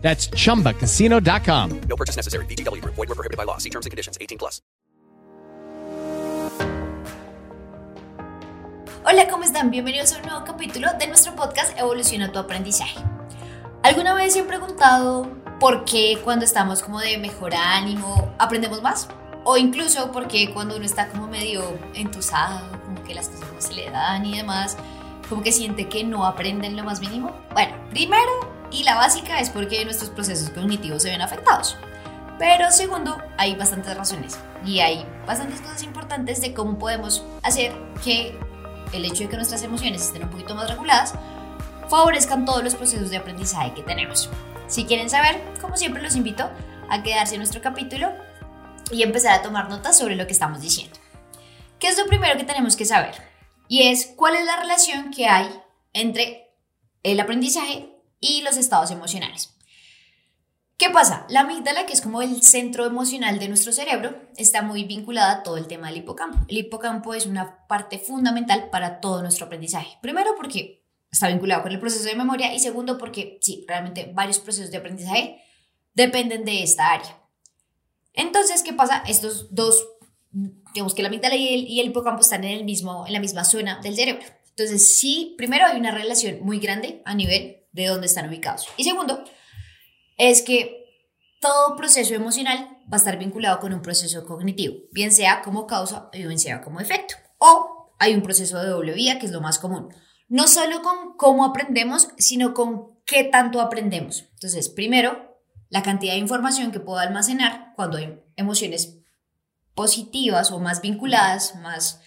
That's chumbacasino.com. No purchase necessary. VGW Group. Void were prohibited by law. See terms and conditions. 18 plus. Hola, ¿cómo están? Bienvenidos a un nuevo capítulo de nuestro podcast Evoluciona tu aprendizaje. ¿Alguna vez se han preguntado por qué cuando estamos como de mejor ánimo aprendemos más? O incluso por qué cuando uno está como medio entusado, como que las cosas no se le dan y demás, como que siente que no aprende en lo más mínimo? Bueno, primero y la básica es porque nuestros procesos cognitivos se ven afectados. Pero segundo, hay bastantes razones y hay bastantes cosas importantes de cómo podemos hacer que el hecho de que nuestras emociones estén un poquito más reguladas favorezcan todos los procesos de aprendizaje que tenemos. Si quieren saber, como siempre los invito a quedarse en nuestro capítulo y empezar a tomar notas sobre lo que estamos diciendo. ¿Qué es lo primero que tenemos que saber? Y es cuál es la relación que hay entre el aprendizaje y los estados emocionales. ¿Qué pasa? La amígdala, que es como el centro emocional de nuestro cerebro, está muy vinculada a todo el tema del hipocampo. El hipocampo es una parte fundamental para todo nuestro aprendizaje. Primero porque está vinculado con el proceso de memoria y segundo porque, sí, realmente varios procesos de aprendizaje dependen de esta área. Entonces, ¿qué pasa? Estos dos, digamos que la amígdala y el, y el hipocampo están en, el mismo, en la misma zona del cerebro. Entonces, sí, primero hay una relación muy grande a nivel de dónde están ubicados. Y segundo, es que todo proceso emocional va a estar vinculado con un proceso cognitivo, bien sea como causa o bien sea como efecto. O hay un proceso de doble vía, que es lo más común. No solo con cómo aprendemos, sino con qué tanto aprendemos. Entonces, primero, la cantidad de información que puedo almacenar cuando hay emociones positivas o más vinculadas, más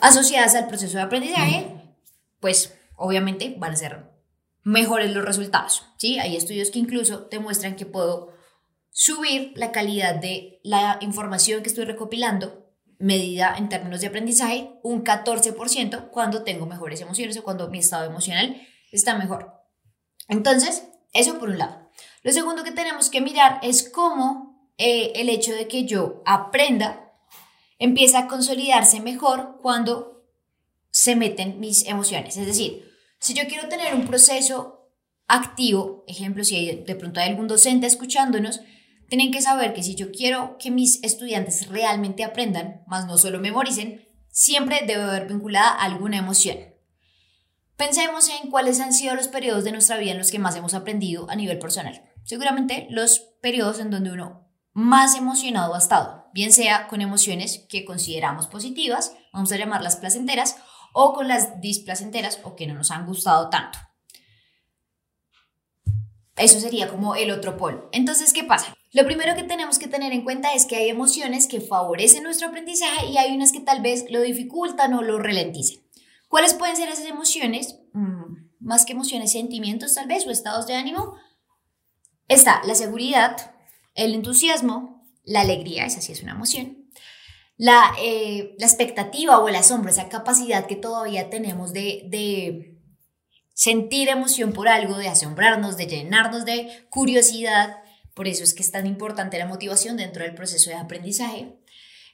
asociadas al proceso de aprendizaje, pues obviamente van a ser mejores los resultados. ¿sí? Hay estudios que incluso demuestran que puedo subir la calidad de la información que estoy recopilando medida en términos de aprendizaje un 14% cuando tengo mejores emociones o cuando mi estado emocional está mejor. Entonces, eso por un lado. Lo segundo que tenemos que mirar es cómo eh, el hecho de que yo aprenda empieza a consolidarse mejor cuando se meten mis emociones. Es decir, si yo quiero tener un proceso activo, ejemplo, si de pronto hay algún docente escuchándonos, tienen que saber que si yo quiero que mis estudiantes realmente aprendan, más no solo memoricen, siempre debe haber vinculada alguna emoción. Pensemos en cuáles han sido los periodos de nuestra vida en los que más hemos aprendido a nivel personal. Seguramente los periodos en donde uno más emocionado ha estado, bien sea con emociones que consideramos positivas, vamos a llamarlas placenteras, o con las displacenteras o que no nos han gustado tanto. Eso sería como el otro polo. Entonces, ¿qué pasa? Lo primero que tenemos que tener en cuenta es que hay emociones que favorecen nuestro aprendizaje y hay unas que tal vez lo dificultan o lo ralenticen. ¿Cuáles pueden ser esas emociones? Mm, más que emociones, sentimientos tal vez o estados de ánimo. Está la seguridad, el entusiasmo, la alegría, esa sí es una emoción, la, eh, la expectativa o el asombro, esa capacidad que todavía tenemos de, de sentir emoción por algo, de asombrarnos, de llenarnos de curiosidad. Por eso es que es tan importante la motivación dentro del proceso de aprendizaje.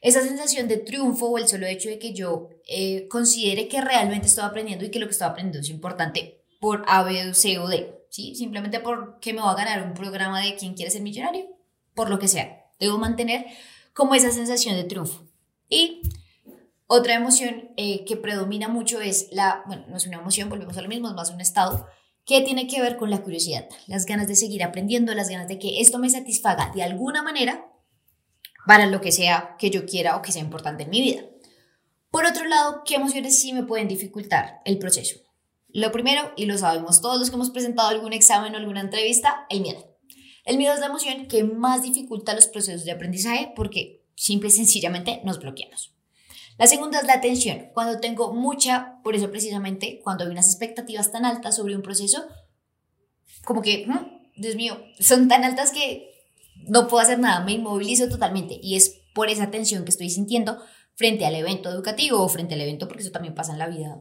Esa sensación de triunfo o el solo hecho de que yo eh, considere que realmente estoy aprendiendo y que lo que estoy aprendiendo es importante por A, B, C o D. ¿sí? Simplemente porque me va a ganar un programa de quién quiere ser millonario, por lo que sea. Debo mantener como esa sensación de triunfo. Y otra emoción eh, que predomina mucho es la, bueno, no es una emoción, volvemos a lo mismo, es más un estado que tiene que ver con la curiosidad, las ganas de seguir aprendiendo, las ganas de que esto me satisfaga de alguna manera para lo que sea que yo quiera o que sea importante en mi vida. Por otro lado, ¿qué emociones sí me pueden dificultar el proceso? Lo primero, y lo sabemos todos los que hemos presentado algún examen o alguna entrevista, el miedo. El miedo es la emoción que más dificulta los procesos de aprendizaje porque simple y sencillamente nos bloqueamos. La segunda es la atención. Cuando tengo mucha, por eso precisamente, cuando hay unas expectativas tan altas sobre un proceso, como que, mm, Dios mío, son tan altas que no puedo hacer nada, me inmovilizo totalmente y es por esa tensión que estoy sintiendo frente al evento educativo o frente al evento, porque eso también pasa en la vida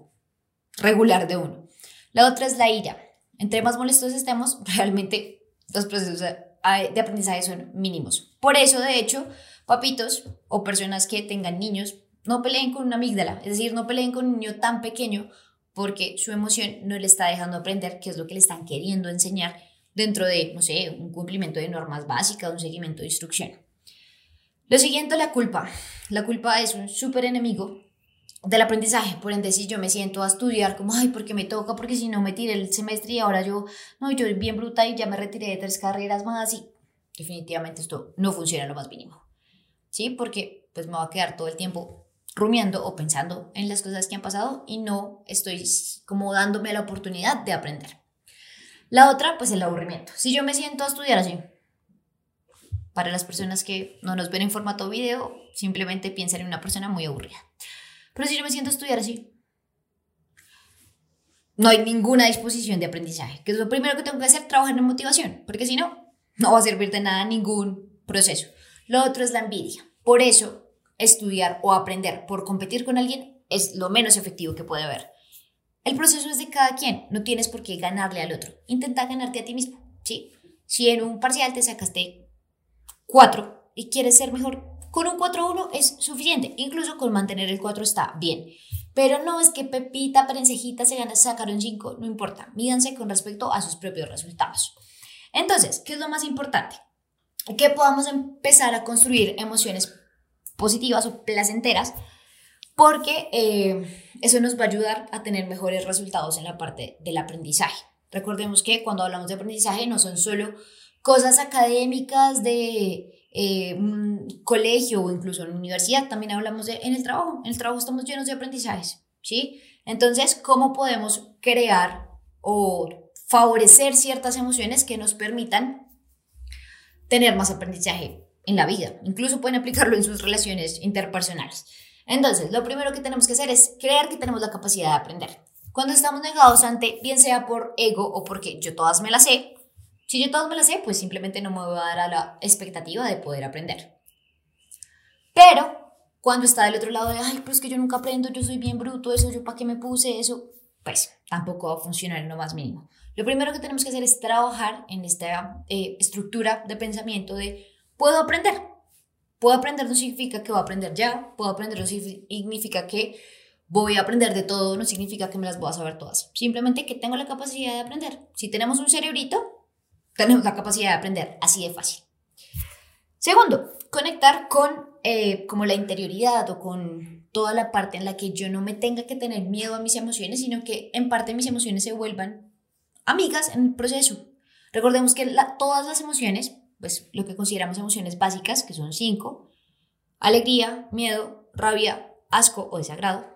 regular de uno. La otra es la ira. Entre más molestos estemos, realmente los procesos de aprendizaje son mínimos. Por eso, de hecho, papitos o personas que tengan niños, no peleen con una amígdala, es decir, no peleen con un niño tan pequeño porque su emoción no le está dejando aprender qué es lo que le están queriendo enseñar dentro de, no sé, un cumplimiento de normas básicas, un seguimiento de instrucción. Lo siguiente, la culpa. La culpa es un súper enemigo del aprendizaje. Por ende, si yo me siento a estudiar como, ay, porque me toca, porque si no me tiré el semestre y ahora yo, no, yo bien bruta y ya me retiré de tres carreras más y definitivamente esto no funciona lo más mínimo. ¿Sí? Porque pues me va a quedar todo el tiempo rumiando o pensando en las cosas que han pasado y no estoy como dándome la oportunidad de aprender. La otra, pues el aburrimiento. Si yo me siento a estudiar así, para las personas que no nos ven en formato video, simplemente piensan en una persona muy aburrida. Pero si yo me siento a estudiar así, no hay ninguna disposición de aprendizaje, que es lo primero que tengo que hacer, trabajar en motivación, porque si no, no va a servir de nada ningún proceso. Lo otro es la envidia. Por eso, estudiar o aprender por competir con alguien es lo menos efectivo que puede haber. El proceso es de cada quien, no tienes por qué ganarle al otro. Intenta ganarte a ti mismo, ¿sí? Si en un parcial te sacaste 4 y quieres ser mejor, con un 4-1 es suficiente, incluso con mantener el 4 está bien. Pero no es que Pepita, Perencejita se gana, sacaron 5, no importa, mídanse con respecto a sus propios resultados. Entonces, ¿qué es lo más importante? Que podamos empezar a construir emociones positivas o placenteras, porque eh, eso nos va a ayudar a tener mejores resultados en la parte del aprendizaje. Recordemos que cuando hablamos de aprendizaje no son solo cosas académicas de eh, un colegio o incluso en la universidad, también hablamos de en el trabajo. En el trabajo estamos llenos de aprendizajes, ¿sí? Entonces, ¿cómo podemos crear o favorecer ciertas emociones que nos permitan tener más aprendizaje en la vida? Incluso pueden aplicarlo en sus relaciones interpersonales. Entonces, lo primero que tenemos que hacer es creer que tenemos la capacidad de aprender. Cuando estamos negados ante, bien sea por ego o porque yo todas me las sé, si yo todas me las sé, pues simplemente no me voy a dar a la expectativa de poder aprender. Pero cuando está del otro lado de, ay, pues que yo nunca aprendo, yo soy bien bruto, eso, yo para qué me puse eso, pues tampoco va a funcionar en lo más mínimo. Lo primero que tenemos que hacer es trabajar en esta eh, estructura de pensamiento de, puedo aprender. Puedo aprender no significa que voy a aprender ya, puedo aprender no significa que voy a aprender de todo, no significa que me las voy a saber todas. Simplemente que tengo la capacidad de aprender. Si tenemos un cerebrito, tenemos la capacidad de aprender así de fácil. Segundo, conectar con eh, como la interioridad o con toda la parte en la que yo no me tenga que tener miedo a mis emociones, sino que en parte mis emociones se vuelvan amigas en el proceso. Recordemos que todas las emociones, pues lo que consideramos emociones básicas, que son cinco, alegría, miedo, rabia, asco o desagrado,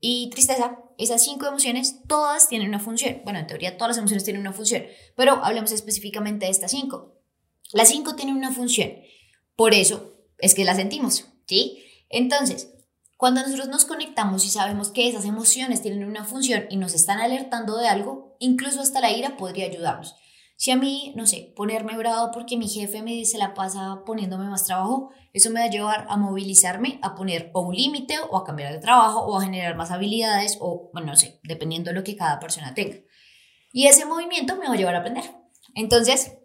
y tristeza, esas cinco emociones, todas tienen una función. Bueno, en teoría todas las emociones tienen una función, pero hablemos específicamente de estas cinco. Las cinco tienen una función, por eso es que las sentimos, ¿sí? Entonces, cuando nosotros nos conectamos y sabemos que esas emociones tienen una función y nos están alertando de algo, incluso hasta la ira podría ayudarnos. Si a mí, no sé, ponerme bravo porque mi jefe me dice la pasa poniéndome más trabajo, eso me va a llevar a movilizarme, a poner o un límite o a cambiar de trabajo o a generar más habilidades o, bueno, no sé, dependiendo de lo que cada persona tenga. Y ese movimiento me va a llevar a aprender. Entonces,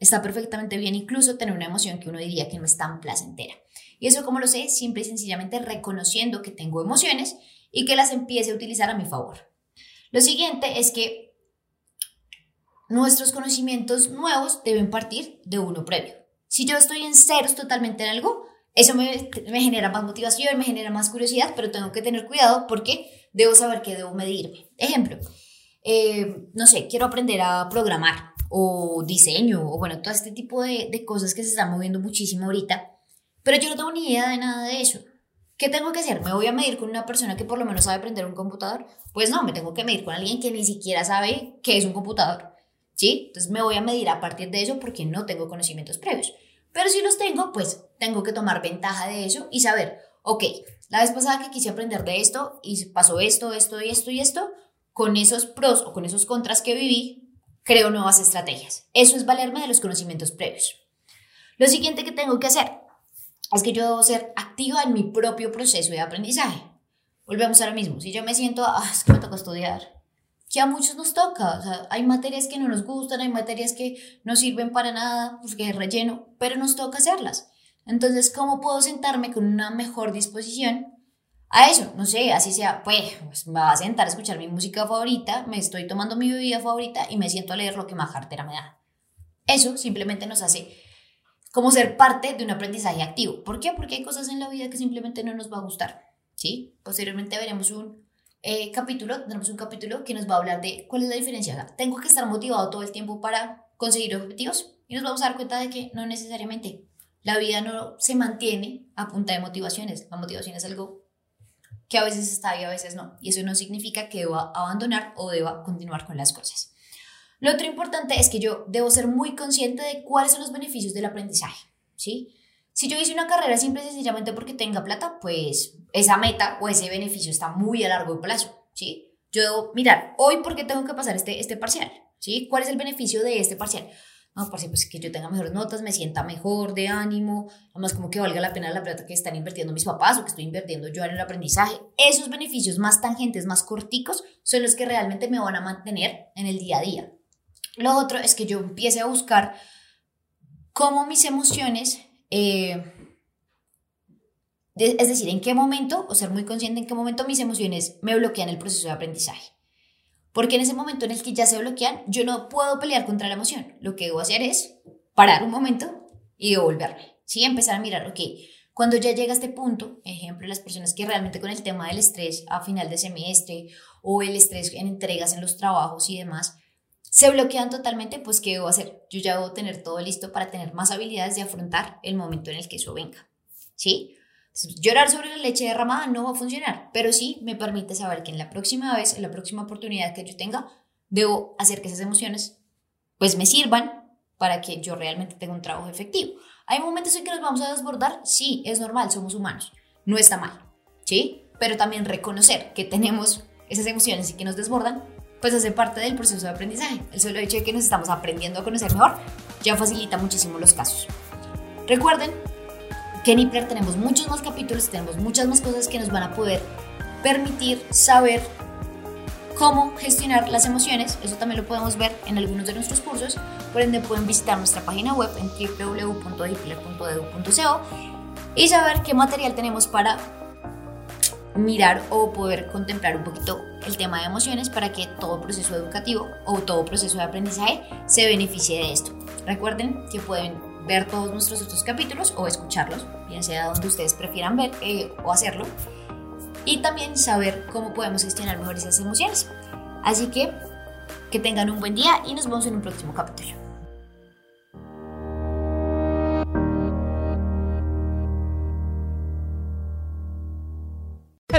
está perfectamente bien incluso tener una emoción que uno diría que no es tan placentera. Y eso, como lo sé, simple y sencillamente reconociendo que tengo emociones y que las empiece a utilizar a mi favor. Lo siguiente es que nuestros conocimientos nuevos deben partir de uno previo. Si yo estoy en ceros totalmente en algo, eso me, genera más motivación, me genera más curiosidad, pero tengo que tener cuidado porque debo saber qué debo medirme. Ejemplo, eh, no sé, quiero aprender a programar o diseño o bueno, todo este tipo de, de cosas que se están moviendo muchísimo ahorita, pero yo no tengo ni idea de nada de eso. ¿Qué tengo que hacer? ¿Me voy a medir con una persona que por lo menos sabe aprender un computador? Pues no, me tengo que medir con alguien que ni siquiera sabe qué es un computador. ¿sí? Entonces me voy a medir a partir de eso porque no tengo conocimientos previos. Pero si los tengo, pues tengo que tomar ventaja de eso y saber, ok, la vez pasada que quise aprender de esto y pasó esto, esto y esto y esto, con esos pros o con esos contras que viví, creo nuevas estrategias. Eso es valerme de los conocimientos previos. Lo siguiente que tengo que hacer es que yo debo ser activa en mi propio proceso de aprendizaje. Volvemos a lo mismo. Si yo me siento, ah, es que me toca estudiar, que a muchos nos toca. O sea, hay materias que no nos gustan, hay materias que no sirven para nada, porque es relleno, pero nos toca hacerlas. Entonces, ¿cómo puedo sentarme con una mejor disposición a eso? No sé, así sea, pues, pues me va a sentar a escuchar mi música favorita, me estoy tomando mi bebida favorita y me siento a leer lo que más cartera me da. Eso simplemente nos hace como ser parte de un aprendizaje activo. ¿Por qué? Porque hay cosas en la vida que simplemente no nos va a gustar. ¿sí? Posteriormente veremos un eh, capítulo, tenemos un capítulo que nos va a hablar de cuál es la diferencia. tengo que estar motivado todo el tiempo para conseguir objetivos y nos vamos a dar cuenta de que no necesariamente. La vida no se mantiene a punta de motivaciones. La motivación es algo que a veces está y a veces no. Y eso no significa que deba abandonar o deba continuar con las cosas. Lo otro importante es que yo debo ser muy consciente de cuáles son los beneficios del aprendizaje, ¿sí? Si yo hice una carrera simple y sencillamente porque tenga plata, pues esa meta o ese beneficio está muy a largo plazo, ¿sí? Yo debo mirar, hoy por qué tengo que pasar este, este parcial, ¿sí? ¿Cuál es el beneficio de este parcial? No, parce, pues que yo tenga mejores notas, me sienta mejor de ánimo, además como que valga la pena la plata que están invirtiendo mis papás o que estoy invirtiendo yo en el aprendizaje. Esos beneficios más tangentes, más corticos, son los que realmente me van a mantener en el día a día. Lo otro es que yo empiece a buscar cómo mis emociones, eh, es decir, en qué momento, o ser muy consciente en qué momento mis emociones me bloquean el proceso de aprendizaje. Porque en ese momento en el que ya se bloquean, yo no puedo pelear contra la emoción. Lo que debo hacer es parar un momento y devolverme. ¿sí? Empezar a mirar, ok, cuando ya llega a este punto, ejemplo, las personas que realmente con el tema del estrés a final de semestre o el estrés en entregas en los trabajos y demás, se bloquean totalmente, pues ¿qué debo hacer? Yo ya debo tener todo listo para tener más habilidades de afrontar el momento en el que eso venga, ¿sí? llorar sobre la leche derramada no va a funcionar, pero sí me permite saber que en la próxima vez, en la próxima oportunidad que yo tenga, debo hacer que esas emociones pues me sirvan para que yo realmente tenga un trabajo efectivo. ¿Hay momentos en que nos vamos a desbordar? Sí, es normal, somos humanos, no está mal, ¿sí? Pero también reconocer que tenemos esas emociones y que nos desbordan pues hace parte del proceso de aprendizaje. El solo hecho de que nos estamos aprendiendo a conocer mejor ya facilita muchísimo los casos. Recuerden que en IPLER tenemos muchos más capítulos, tenemos muchas más cosas que nos van a poder permitir saber cómo gestionar las emociones. Eso también lo podemos ver en algunos de nuestros cursos. Por ende, pueden visitar nuestra página web en www.ipler.edu.co y saber qué material tenemos para mirar o poder contemplar un poquito el tema de emociones para que todo proceso educativo o todo proceso de aprendizaje se beneficie de esto. Recuerden que pueden ver todos nuestros otros capítulos o escucharlos, bien sea donde ustedes prefieran ver eh, o hacerlo, y también saber cómo podemos gestionar mejor esas emociones. Así que que tengan un buen día y nos vemos en un próximo capítulo.